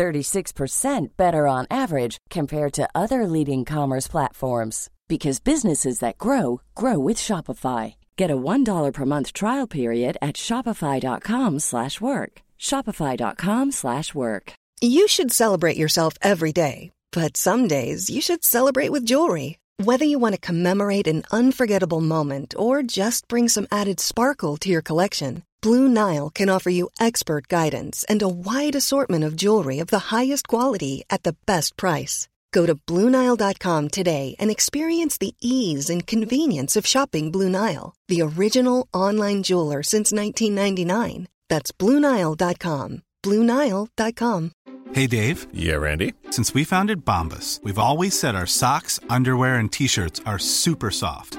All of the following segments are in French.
36% better on average compared to other leading commerce platforms because businesses that grow grow with Shopify. Get a $1 per month trial period at shopify.com/work. shopify.com/work. You should celebrate yourself every day, but some days you should celebrate with jewelry. Whether you want to commemorate an unforgettable moment or just bring some added sparkle to your collection, Blue Nile can offer you expert guidance and a wide assortment of jewelry of the highest quality at the best price. Go to BlueNile.com today and experience the ease and convenience of shopping Blue Nile, the original online jeweler since 1999. That's BlueNile.com. BlueNile.com. Hey Dave. Yeah, Randy. Since we founded Bombus, we've always said our socks, underwear, and t shirts are super soft.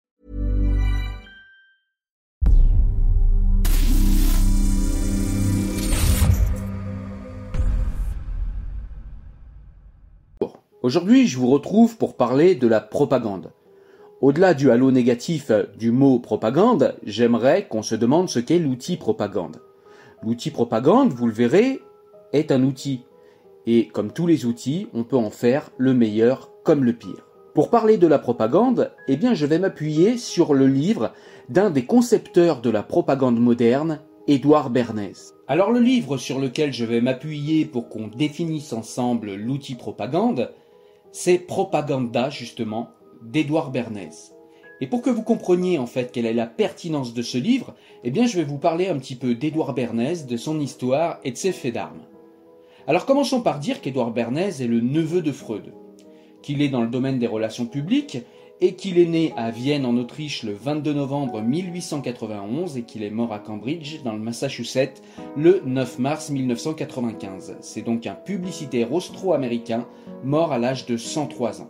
Aujourd'hui, je vous retrouve pour parler de la propagande. Au-delà du halo négatif du mot propagande, j'aimerais qu'on se demande ce qu'est l'outil propagande. L'outil propagande, vous le verrez, est un outil. Et comme tous les outils, on peut en faire le meilleur comme le pire. Pour parler de la propagande, eh bien, je vais m'appuyer sur le livre d'un des concepteurs de la propagande moderne, Édouard Bernays. Alors le livre sur lequel je vais m'appuyer pour qu'on définisse ensemble l'outil propagande, c'est Propaganda justement d'Édouard Bernays. Et pour que vous compreniez en fait quelle est la pertinence de ce livre, eh bien je vais vous parler un petit peu d'Édouard Bernays, de son histoire et de ses faits d'armes. Alors commençons par dire qu'Édouard Bernays est le neveu de Freud, qu'il est dans le domaine des relations publiques et qu'il est né à Vienne en Autriche le 22 novembre 1891 et qu'il est mort à Cambridge dans le Massachusetts le 9 mars 1995. C'est donc un publicitaire austro-américain mort à l'âge de 103 ans.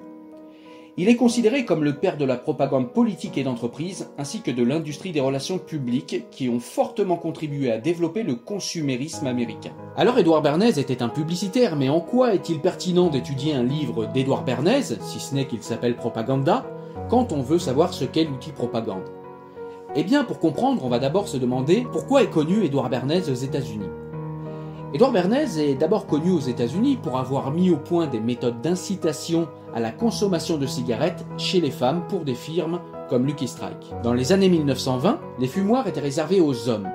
Il est considéré comme le père de la propagande politique et d'entreprise, ainsi que de l'industrie des relations publiques, qui ont fortement contribué à développer le consumérisme américain. Alors Édouard Bernays était un publicitaire, mais en quoi est-il pertinent d'étudier un livre d'Édouard Bernays, si ce n'est qu'il s'appelle Propaganda, quand on veut savoir ce qu'est l'outil propagande Eh bien, pour comprendre, on va d'abord se demander pourquoi est connu Édouard Bernays aux États-Unis. Édouard Bernays est d'abord connu aux États-Unis pour avoir mis au point des méthodes d'incitation à la consommation de cigarettes chez les femmes pour des firmes comme Lucky Strike. Dans les années 1920, les fumoirs étaient réservés aux hommes.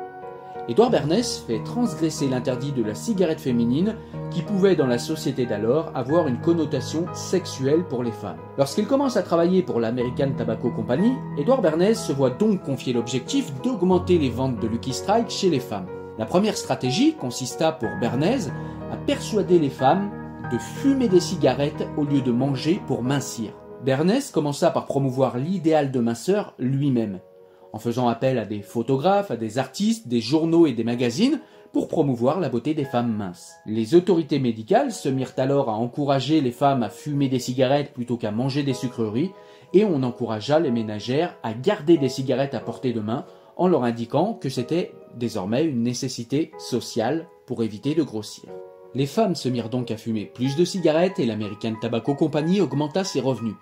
Édouard Bernays fait transgresser l'interdit de la cigarette féminine qui pouvait dans la société d'alors avoir une connotation sexuelle pour les femmes. Lorsqu'il commence à travailler pour l'American Tobacco Company, Édouard Bernays se voit donc confier l'objectif d'augmenter les ventes de Lucky Strike chez les femmes. La première stratégie consista pour Bernays à persuader les femmes de fumer des cigarettes au lieu de manger pour mincir. Bernays commença par promouvoir l'idéal de minceur lui-même, en faisant appel à des photographes, à des artistes, des journaux et des magazines pour promouvoir la beauté des femmes minces. Les autorités médicales se mirent alors à encourager les femmes à fumer des cigarettes plutôt qu'à manger des sucreries, et on encouragea les ménagères à garder des cigarettes à portée de main en leur indiquant que c'était désormais une nécessité sociale pour éviter de grossir. Les femmes se mirent donc à fumer plus de cigarettes et l'American Tobacco Company augmenta ses revenus.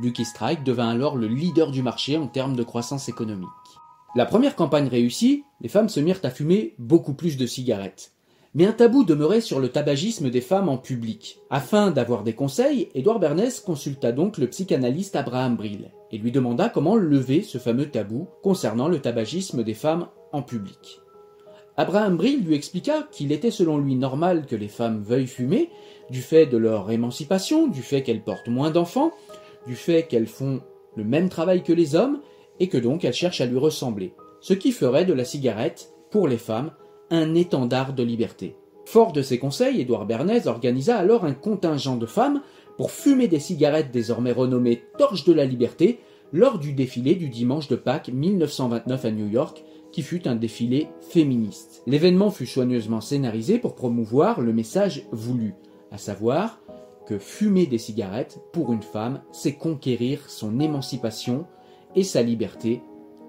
Lucky Strike devint alors le leader du marché en termes de croissance économique. La première campagne réussie, les femmes se mirent à fumer beaucoup plus de cigarettes. Mais un tabou demeurait sur le tabagisme des femmes en public. Afin d'avoir des conseils, Édouard Bernays consulta donc le psychanalyste Abraham Brill et lui demanda comment lever ce fameux tabou concernant le tabagisme des femmes en public. Abraham Brill lui expliqua qu'il était selon lui normal que les femmes veuillent fumer, du fait de leur émancipation, du fait qu'elles portent moins d'enfants, du fait qu'elles font le même travail que les hommes, et que donc elles cherchent à lui ressembler. ce qui ferait de la cigarette, pour les femmes, un étendard de liberté. Fort de ces conseils, Édouard Bernays organisa alors un contingent de femmes pour fumer des cigarettes désormais renommées Torches de la Liberté lors du défilé du dimanche de Pâques 1929 à New York, qui fut un défilé féministe. L'événement fut soigneusement scénarisé pour promouvoir le message voulu, à savoir que fumer des cigarettes pour une femme, c'est conquérir son émancipation et sa liberté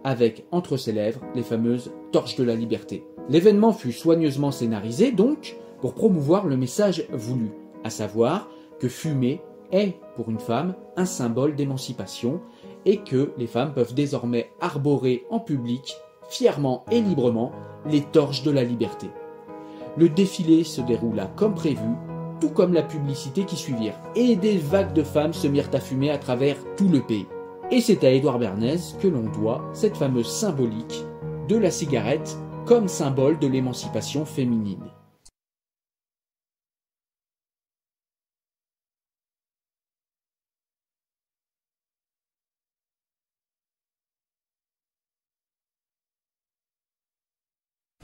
avec entre ses lèvres les fameuses torches de la liberté. L'événement fut soigneusement scénarisé donc pour promouvoir le message voulu, à savoir que fumer est pour une femme un symbole d'émancipation et que les femmes peuvent désormais arborer en public, fièrement et librement, les torches de la liberté. Le défilé se déroula comme prévu, tout comme la publicité qui suivirent, et des vagues de femmes se mirent à fumer à travers tout le pays. Et c'est à Édouard Bernays que l'on doit cette fameuse symbolique de la cigarette comme symbole de l'émancipation féminine.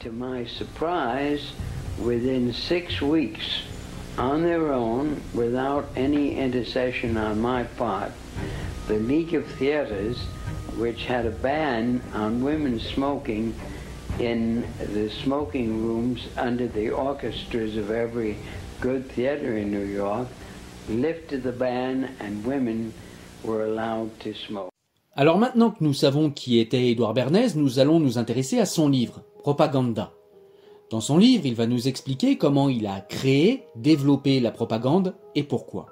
To my surprise, within six weeks, on their own, without any intercession on my part, the League of Theaters, which had a ban on women smoking in the smoking rooms under the orchestras of every good theater in New York, lifted the ban and women were allowed to smoke. Alors maintenant que nous savons qui était Édouard Bernays, nous allons nous intéresser à son livre, Propaganda. Dans son livre, il va nous expliquer comment il a créé, développé la propagande et pourquoi.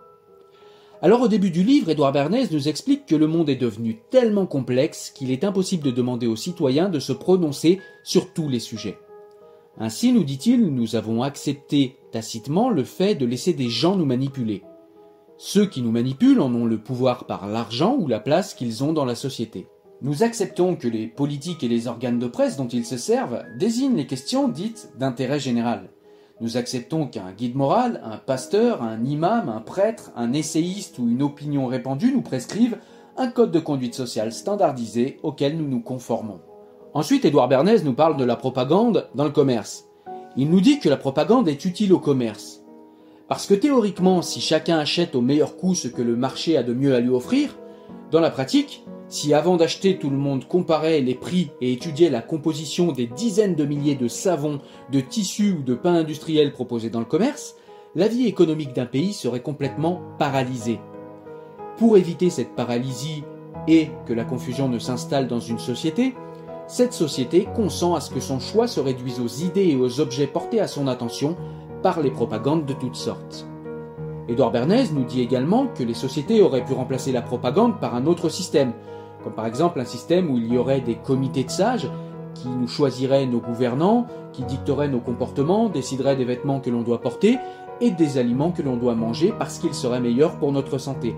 Alors au début du livre, Édouard Bernays nous explique que le monde est devenu tellement complexe qu'il est impossible de demander aux citoyens de se prononcer sur tous les sujets. Ainsi, nous dit-il, nous avons accepté tacitement le fait de laisser des gens nous manipuler. Ceux qui nous manipulent en ont le pouvoir par l'argent ou la place qu'ils ont dans la société. Nous acceptons que les politiques et les organes de presse dont ils se servent désignent les questions dites d'intérêt général. Nous acceptons qu'un guide moral, un pasteur, un imam, un prêtre, un essayiste ou une opinion répandue nous prescrivent un code de conduite sociale standardisé auquel nous nous conformons. Ensuite, Édouard Bernays nous parle de la propagande dans le commerce. Il nous dit que la propagande est utile au commerce. Parce que théoriquement, si chacun achète au meilleur coût ce que le marché a de mieux à lui offrir, dans la pratique, si avant d'acheter tout le monde comparait les prix et étudiait la composition des dizaines de milliers de savons, de tissus ou de pains industriels proposés dans le commerce, la vie économique d'un pays serait complètement paralysée. Pour éviter cette paralysie et que la confusion ne s'installe dans une société, cette société consent à ce que son choix se réduise aux idées et aux objets portés à son attention par les propagandes de toutes sortes. Édouard Bernays nous dit également que les sociétés auraient pu remplacer la propagande par un autre système, comme par exemple un système où il y aurait des comités de sages qui nous choisiraient nos gouvernants, qui dicteraient nos comportements, décideraient des vêtements que l'on doit porter et des aliments que l'on doit manger parce qu'ils seraient meilleurs pour notre santé.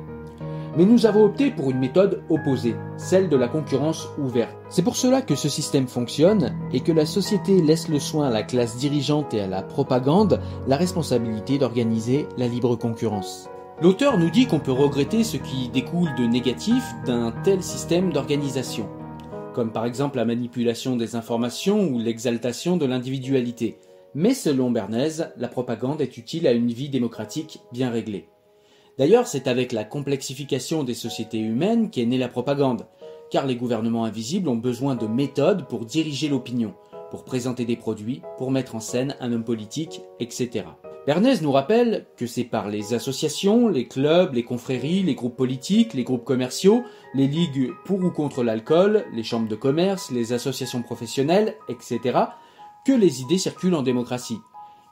Mais nous avons opté pour une méthode opposée, celle de la concurrence ouverte. C'est pour cela que ce système fonctionne et que la société laisse le soin à la classe dirigeante et à la propagande la responsabilité d'organiser la libre concurrence. L'auteur nous dit qu'on peut regretter ce qui découle de négatif d'un tel système d'organisation, comme par exemple la manipulation des informations ou l'exaltation de l'individualité. Mais selon Bernays, la propagande est utile à une vie démocratique bien réglée. D'ailleurs, c'est avec la complexification des sociétés humaines qu'est née la propagande, car les gouvernements invisibles ont besoin de méthodes pour diriger l'opinion, pour présenter des produits, pour mettre en scène un homme politique, etc. Bernays nous rappelle que c'est par les associations, les clubs, les confréries, les groupes politiques, les groupes commerciaux, les ligues pour ou contre l'alcool, les chambres de commerce, les associations professionnelles, etc., que les idées circulent en démocratie.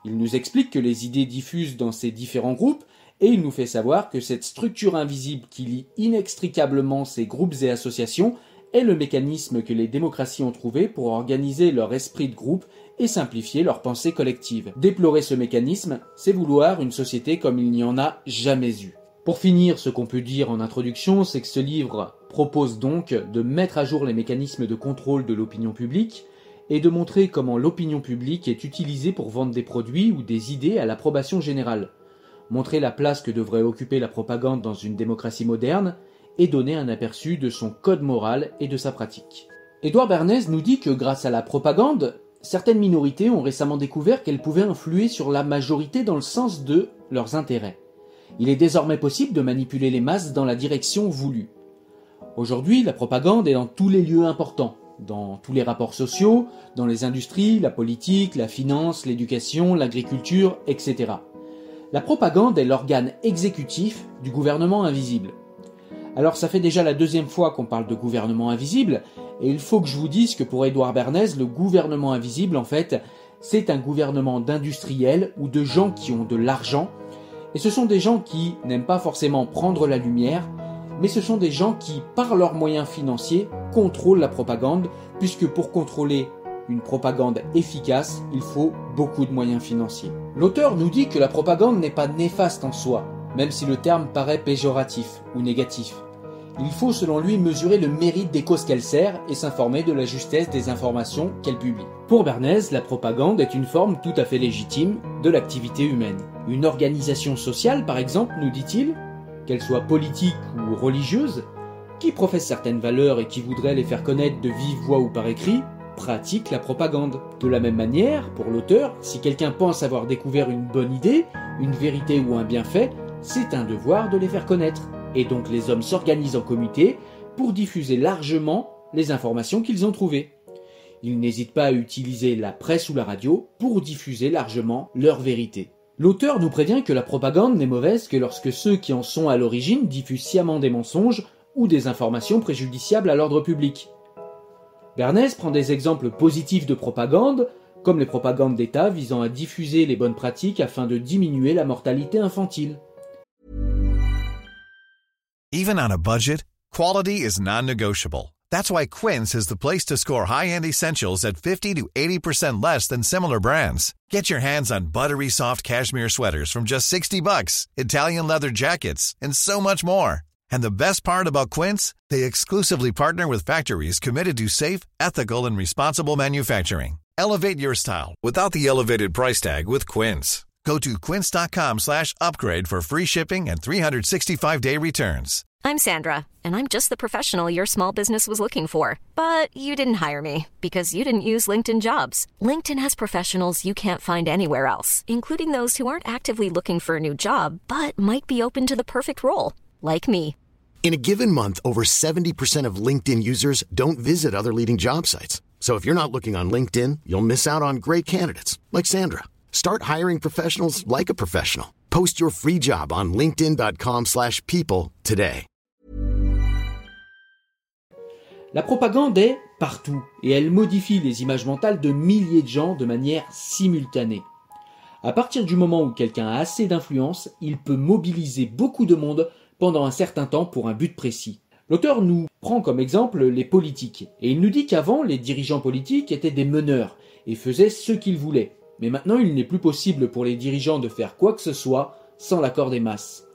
Il nous explique que les idées diffusent dans ces différents groupes et il nous fait savoir que cette structure invisible qui lie inextricablement ces groupes et associations est le mécanisme que les démocraties ont trouvé pour organiser leur esprit de groupe et simplifier leur pensée collective. Déplorer ce mécanisme, c'est vouloir une société comme il n'y en a jamais eu. Pour finir, ce qu'on peut dire en introduction, c'est que ce livre propose donc de mettre à jour les mécanismes de contrôle de l'opinion publique et de montrer comment l'opinion publique est utilisée pour vendre des produits ou des idées à l'approbation générale, montrer la place que devrait occuper la propagande dans une démocratie moderne et donner un aperçu de son code moral et de sa pratique. Édouard Bernays nous dit que grâce à la propagande, certaines minorités ont récemment découvert qu'elles pouvaient influer sur la majorité dans le sens de leurs intérêts. Il est désormais possible de manipuler les masses dans la direction voulue. Aujourd'hui, la propagande est dans tous les lieux importants, dans tous les rapports sociaux, dans les industries, la politique, la finance, l'éducation, l'agriculture, etc. La propagande est l'organe exécutif du gouvernement invisible. Alors ça fait déjà la deuxième fois qu'on parle de gouvernement invisible, et il faut que je vous dise que pour Édouard Bernays, le gouvernement invisible, en fait, c'est un gouvernement d'industriels ou de gens qui ont de l'argent, et ce sont des gens qui n'aiment pas forcément prendre la lumière, mais ce sont des gens qui, par leurs moyens financiers, contrôlent la propagande, puisque pour contrôler une propagande efficace, il faut beaucoup de moyens financiers. L'auteur nous dit que la propagande n'est pas néfaste en soi, même si le terme paraît péjoratif ou négatif. Il faut selon lui mesurer le mérite des causes qu'elle sert et s'informer de la justesse des informations qu'elle publie. Pour Bernays, la propagande est une forme tout à fait légitime de l'activité humaine. Une organisation sociale, par exemple, nous dit-il, qu'elle soit politique ou religieuse, qui professe certaines valeurs et qui voudrait les faire connaître de vive voix ou par écrit, pratique la propagande. De la même manière, pour l'auteur, si quelqu'un pense avoir découvert une bonne idée, une vérité ou un bienfait, c'est un devoir de les faire connaître et donc les hommes s'organisent en comité pour diffuser largement les informations qu'ils ont trouvées. Ils n'hésitent pas à utiliser la presse ou la radio pour diffuser largement leur vérité. L'auteur nous prévient que la propagande n'est mauvaise que lorsque ceux qui en sont à l'origine diffusent sciemment des mensonges ou des informations préjudiciables à l'ordre public. Bernays prend des exemples positifs de propagande, comme les propagandes d'État visant à diffuser les bonnes pratiques afin de diminuer la mortalité infantile. Even on a budget, quality is non-negotiable. That's why Quince is the place to score high-end essentials at 50 to 80% less than similar brands. Get your hands on buttery soft cashmere sweaters from just 60 bucks, Italian leather jackets, and so much more. And the best part about Quince, they exclusively partner with factories committed to safe, ethical, and responsible manufacturing. Elevate your style without the elevated price tag with Quince. Go to quince.com slash upgrade for free shipping and 365-day returns. I'm Sandra, and I'm just the professional your small business was looking for. But you didn't hire me because you didn't use LinkedIn jobs. LinkedIn has professionals you can't find anywhere else, including those who aren't actively looking for a new job, but might be open to the perfect role, like me. In a given month, over 70% of LinkedIn users don't visit other leading job sites. So if you're not looking on LinkedIn, you'll miss out on great candidates like Sandra. Start hiring professionals like a professional. Post your free job on linkedin.com/people today. La propagande est partout et elle modifie les images mentales de milliers de gens de manière simultanée. À partir du moment où quelqu'un a assez d'influence, il peut mobiliser beaucoup de monde pendant un certain temps pour un but précis. L'auteur nous prend comme exemple les politiques et il nous dit qu'avant les dirigeants politiques étaient des meneurs et faisaient ce qu'ils voulaient. Mais maintenant, il n'est plus possible pour les dirigeants de faire quoi que ce soit sans l'accord des masses.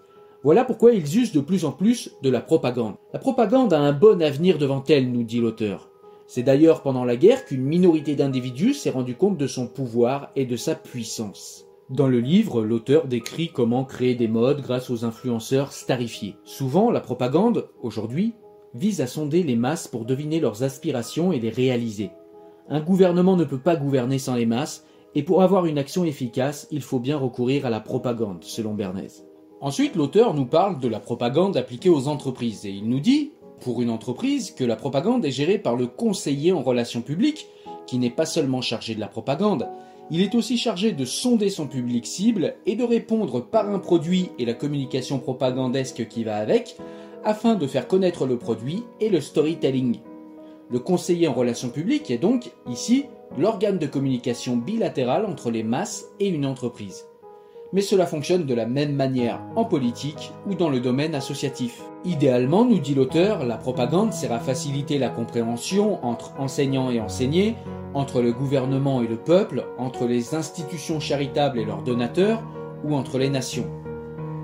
Voilà pourquoi ils usent de plus en plus de la propagande. La propagande a un bon avenir devant elle, nous dit l'auteur. C'est d'ailleurs pendant la guerre qu'une minorité d'individus s'est rendu compte de son pouvoir et de sa puissance. Dans le livre, l'auteur décrit comment créer des modes grâce aux influenceurs starifiés. Souvent, la propagande, aujourd'hui, vise à sonder les masses pour deviner leurs aspirations et les réaliser. Un gouvernement ne peut pas gouverner sans les masses, et pour avoir une action efficace, il faut bien recourir à la propagande, selon Bernays. Ensuite, l'auteur nous parle de la propagande appliquée aux entreprises, et il nous dit, pour une entreprise, que la propagande est gérée par le conseiller en relations publiques, qui n'est pas seulement chargé de la propagande, il est aussi chargé de sonder son public cible et de répondre par un produit et la communication propagandesque qui va avec, afin de faire connaître le produit et le storytelling. Le conseiller en relations publiques est donc, ici, l'organe de communication bilatérale entre les masses et une entreprise. Mais cela fonctionne de la même manière en politique ou dans le domaine associatif. Idéalement, nous dit l'auteur, la propagande sert à faciliter la compréhension entre enseignants et enseignés, entre le gouvernement et le peuple, entre les institutions charitables et leurs donateurs, ou entre les nations.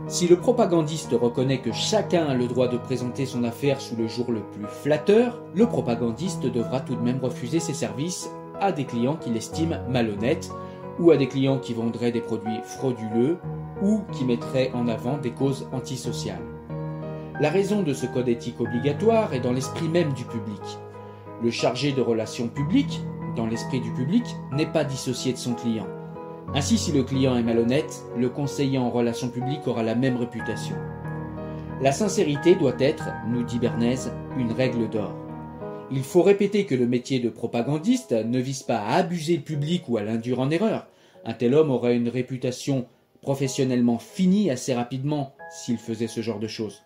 Si le propagandiste reconnaît que chacun a le droit de présenter son affaire sous le jour le plus flatteur, le propagandiste devra tout de même refuser ses services à des clients qu'il estime malhonnêtes, ou à des clients qui vendraient des produits frauduleux, ou qui mettraient en avant des causes antisociales. La raison de ce code éthique obligatoire est dans l'esprit même du public. Le chargé de relations publiques, dans l'esprit du public, n'est pas dissocié de son client. Ainsi, si le client est malhonnête, le conseiller en relations publiques aura la même réputation. La sincérité doit être, nous dit Bernays, une règle d'or. Il faut répéter que le métier de propagandiste ne vise pas à abuser le public ou à l'induire en erreur. Un tel homme aurait une réputation professionnellement finie assez rapidement s'il faisait ce genre de choses.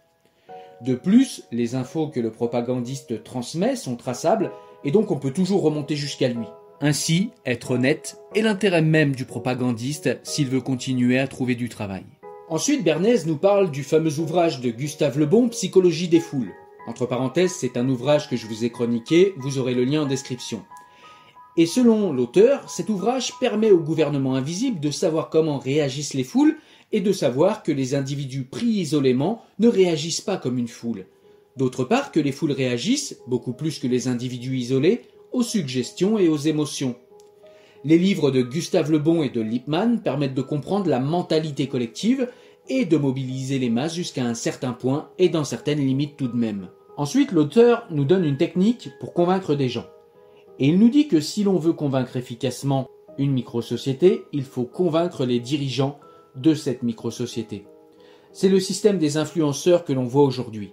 De plus, les infos que le propagandiste transmet sont traçables et donc on peut toujours remonter jusqu'à lui. Ainsi, être honnête est l'intérêt même du propagandiste s'il veut continuer à trouver du travail. Ensuite, Bernays nous parle du fameux ouvrage de Gustave Le Bon, Psychologie des foules. Entre parenthèses, c'est un ouvrage que je vous ai chroniqué, vous aurez le lien en description. Et selon l'auteur, cet ouvrage permet au gouvernement invisible de savoir comment réagissent les foules et de savoir que les individus pris isolément ne réagissent pas comme une foule. D'autre part, que les foules réagissent, beaucoup plus que les individus isolés, aux suggestions et aux émotions. Les livres de Gustave Le Bon et de Lippmann permettent de comprendre la mentalité collective et de mobiliser les masses jusqu'à un certain point et dans certaines limites tout de même. Ensuite, l'auteur nous donne une technique pour convaincre des gens. Et il nous dit que si l'on veut convaincre efficacement une microsociété, il faut convaincre les dirigeants de cette microsociété. C'est le système des influenceurs que l'on voit aujourd'hui.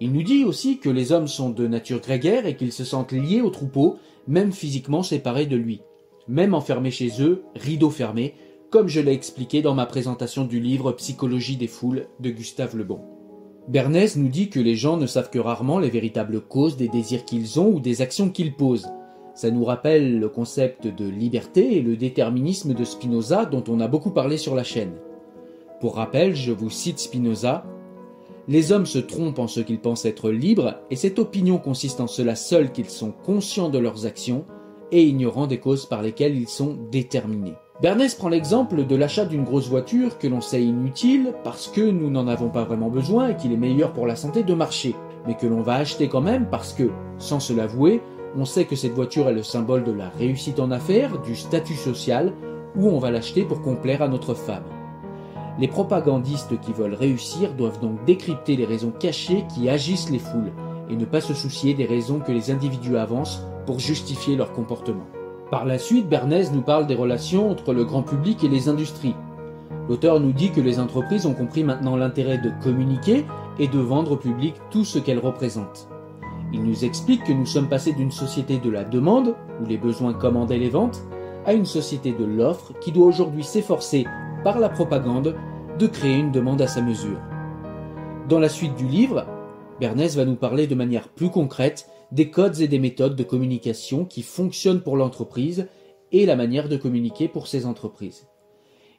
Il nous dit aussi que les hommes sont de nature grégaire et qu'ils se sentent liés au troupeau, même physiquement séparés de lui, même enfermés chez eux, rideaux fermés, comme je l'ai expliqué dans ma présentation du livre Psychologie des foules de Gustave Le Bon. Bernays nous dit que les gens ne savent que rarement les véritables causes des désirs qu'ils ont ou des actions qu'ils posent. Ça nous rappelle le concept de liberté et le déterminisme de Spinoza dont on a beaucoup parlé sur la chaîne. Pour rappel, je vous cite Spinoza. Les hommes se trompent en ce qu'ils pensent être libres, et cette opinion consiste en cela seul qu'ils sont conscients de leurs actions et ignorants des causes par lesquelles ils sont déterminés. Bernays prend l'exemple de l'achat d'une grosse voiture que l'on sait inutile parce que nous n'en avons pas vraiment besoin et qu'il est meilleur pour la santé de marcher, mais que l'on va acheter quand même parce que, sans se l'avouer, on sait que cette voiture est le symbole de la réussite en affaires, du statut social, ou on va l'acheter pour complaire à notre femme. Les propagandistes qui veulent réussir doivent donc décrypter les raisons cachées qui agissent les foules et ne pas se soucier des raisons que les individus avancent pour justifier leur comportement. Par la suite, Bernays nous parle des relations entre le grand public et les industries. L'auteur nous dit que les entreprises ont compris maintenant l'intérêt de communiquer et de vendre au public tout ce qu'elles représentent. Il nous explique que nous sommes passés d'une société de la demande, où les besoins commandaient les ventes, à une société de l'offre qui doit aujourd'hui s'efforcer, par la propagande, de créer une demande à sa mesure. Dans la suite du livre, Bernays va nous parler de manière plus concrète des codes et des méthodes de communication qui fonctionnent pour l'entreprise et la manière de communiquer pour ces entreprises.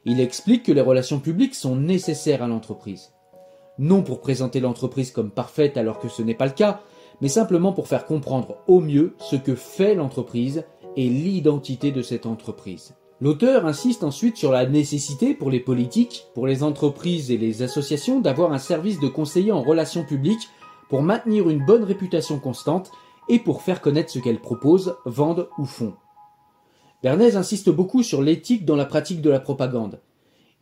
Il explique que les relations publiques sont nécessaires à l'entreprise. Non pour présenter l'entreprise comme parfaite alors que ce n'est pas le cas, mais simplement pour faire comprendre au mieux ce que fait l'entreprise et l'identité de cette entreprise. L'auteur insiste ensuite sur la nécessité pour les politiques, pour les entreprises et les associations d'avoir un service de conseiller en relations publiques pour maintenir une bonne réputation constante et pour faire connaître ce qu'elles proposent, vendent ou font. Bernays insiste beaucoup sur l'éthique dans la pratique de la propagande.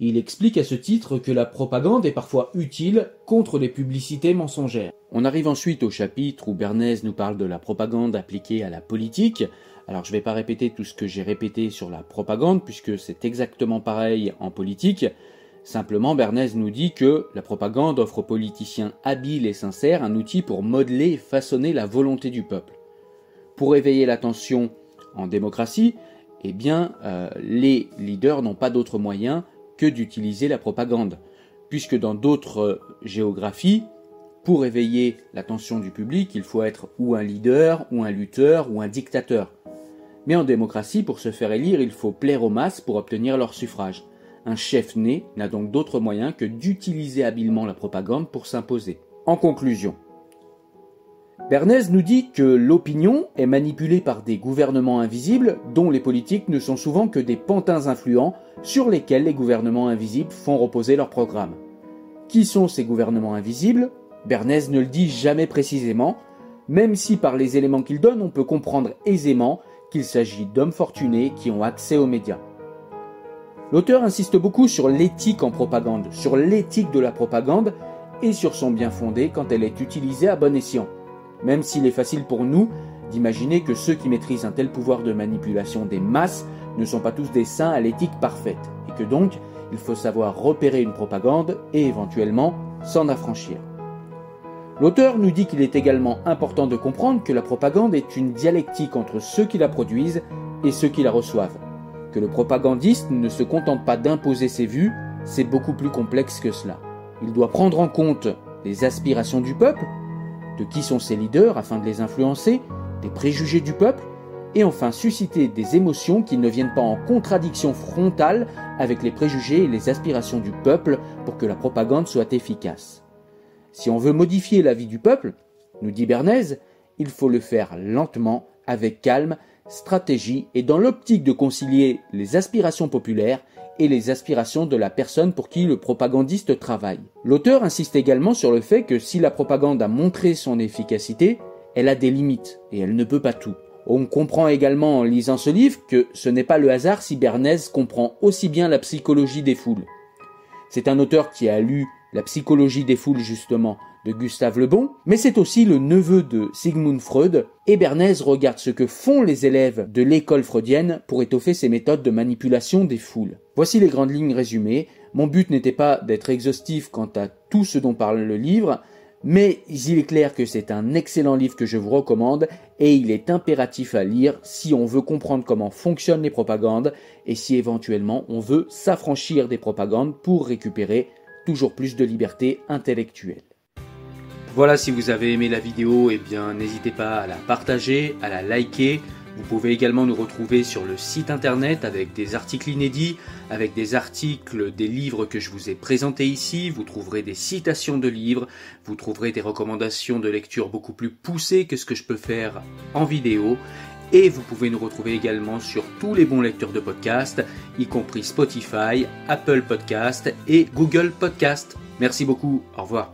Il explique à ce titre que la propagande est parfois utile contre les publicités mensongères. On arrive ensuite au chapitre où Bernays nous parle de la propagande appliquée à la politique. Alors je ne vais pas répéter tout ce que j'ai répété sur la propagande puisque c'est exactement pareil en politique. Simplement, Bernays nous dit que la propagande offre aux politiciens habiles et sincères un outil pour modeler et façonner la volonté du peuple. Pour éveiller l'attention en démocratie, eh bien, euh, les leaders n'ont pas d'autre moyen que d'utiliser la propagande, puisque dans d'autres géographies, pour éveiller l'attention du public, il faut être ou un leader, ou un lutteur, ou un dictateur. Mais en démocratie, pour se faire élire, il faut plaire aux masses pour obtenir leur suffrage. Un chef né n'a donc d'autre moyen que d'utiliser habilement la propagande pour s'imposer. En conclusion, Bernays nous dit que l'opinion est manipulée par des gouvernements invisibles dont les politiques ne sont souvent que des pantins influents sur lesquels les gouvernements invisibles font reposer leur programme. Qui sont ces gouvernements invisibles? Bernays ne le dit jamais précisément, même si par les éléments qu'il donne on peut comprendre aisément qu'il s'agit d'hommes fortunés qui ont accès aux médias. L'auteur insiste beaucoup sur l'éthique en propagande, sur l'éthique de la propagande et sur son bien fondé quand elle est utilisée à bon escient. Même s'il est facile pour nous d'imaginer que ceux qui maîtrisent un tel pouvoir de manipulation des masses ne sont pas tous des saints à l'éthique parfaite, et que donc il faut savoir repérer une propagande et éventuellement s'en affranchir. L'auteur nous dit qu'il est également important de comprendre que la propagande est une dialectique entre ceux qui la produisent et ceux qui la reçoivent. Le propagandiste ne se contente pas d'imposer ses vues, c'est beaucoup plus complexe que cela. Il doit prendre en compte les aspirations du peuple, de qui sont ses leaders afin de les influencer, des préjugés du peuple, et enfin susciter des émotions qui ne viennent pas en contradiction frontale avec les préjugés et les aspirations du peuple pour que la propagande soit efficace. Si on veut modifier la vie du peuple, nous dit Bernays, il faut le faire lentement, avec calme, stratégie et dans l'optique de concilier les aspirations populaires et les aspirations de la personne pour qui le propagandiste travaille. L'auteur insiste également sur le fait que si la propagande a montré son efficacité, elle a des limites et elle ne peut pas tout. On comprend également en lisant ce livre que ce n'est pas le hasard si Bernays comprend aussi bien la psychologie des foules. C'est un auteur qui a lu la psychologie des foules justement de Gustave Le Bon, mais c'est aussi le neveu de Sigmund Freud, et Bernays regarde ce que font les élèves de l'école freudienne pour étoffer ces méthodes de manipulation des foules. Voici les grandes lignes résumées. Mon but n'était pas d'être exhaustif quant à tout ce dont parle le livre, mais il est clair que c'est un excellent livre que je vous recommande et il est impératif à lire si on veut comprendre comment fonctionnent les propagandes et si éventuellement on veut s'affranchir des propagandes pour récupérer toujours plus de liberté intellectuelle. Voilà, si vous avez aimé la vidéo, eh bien n'hésitez pas à la partager, à la liker. Vous pouvez également nous retrouver sur le site internet avec des articles inédits, avec des articles des livres que je vous ai présentés ici. Vous trouverez des citations de livres, vous trouverez des recommandations de lecture beaucoup plus poussées que ce que je peux faire en vidéo. Et vous pouvez nous retrouver également sur tous les bons lecteurs de podcasts, y compris Spotify, Apple Podcast et Google Podcast. Merci beaucoup, au revoir.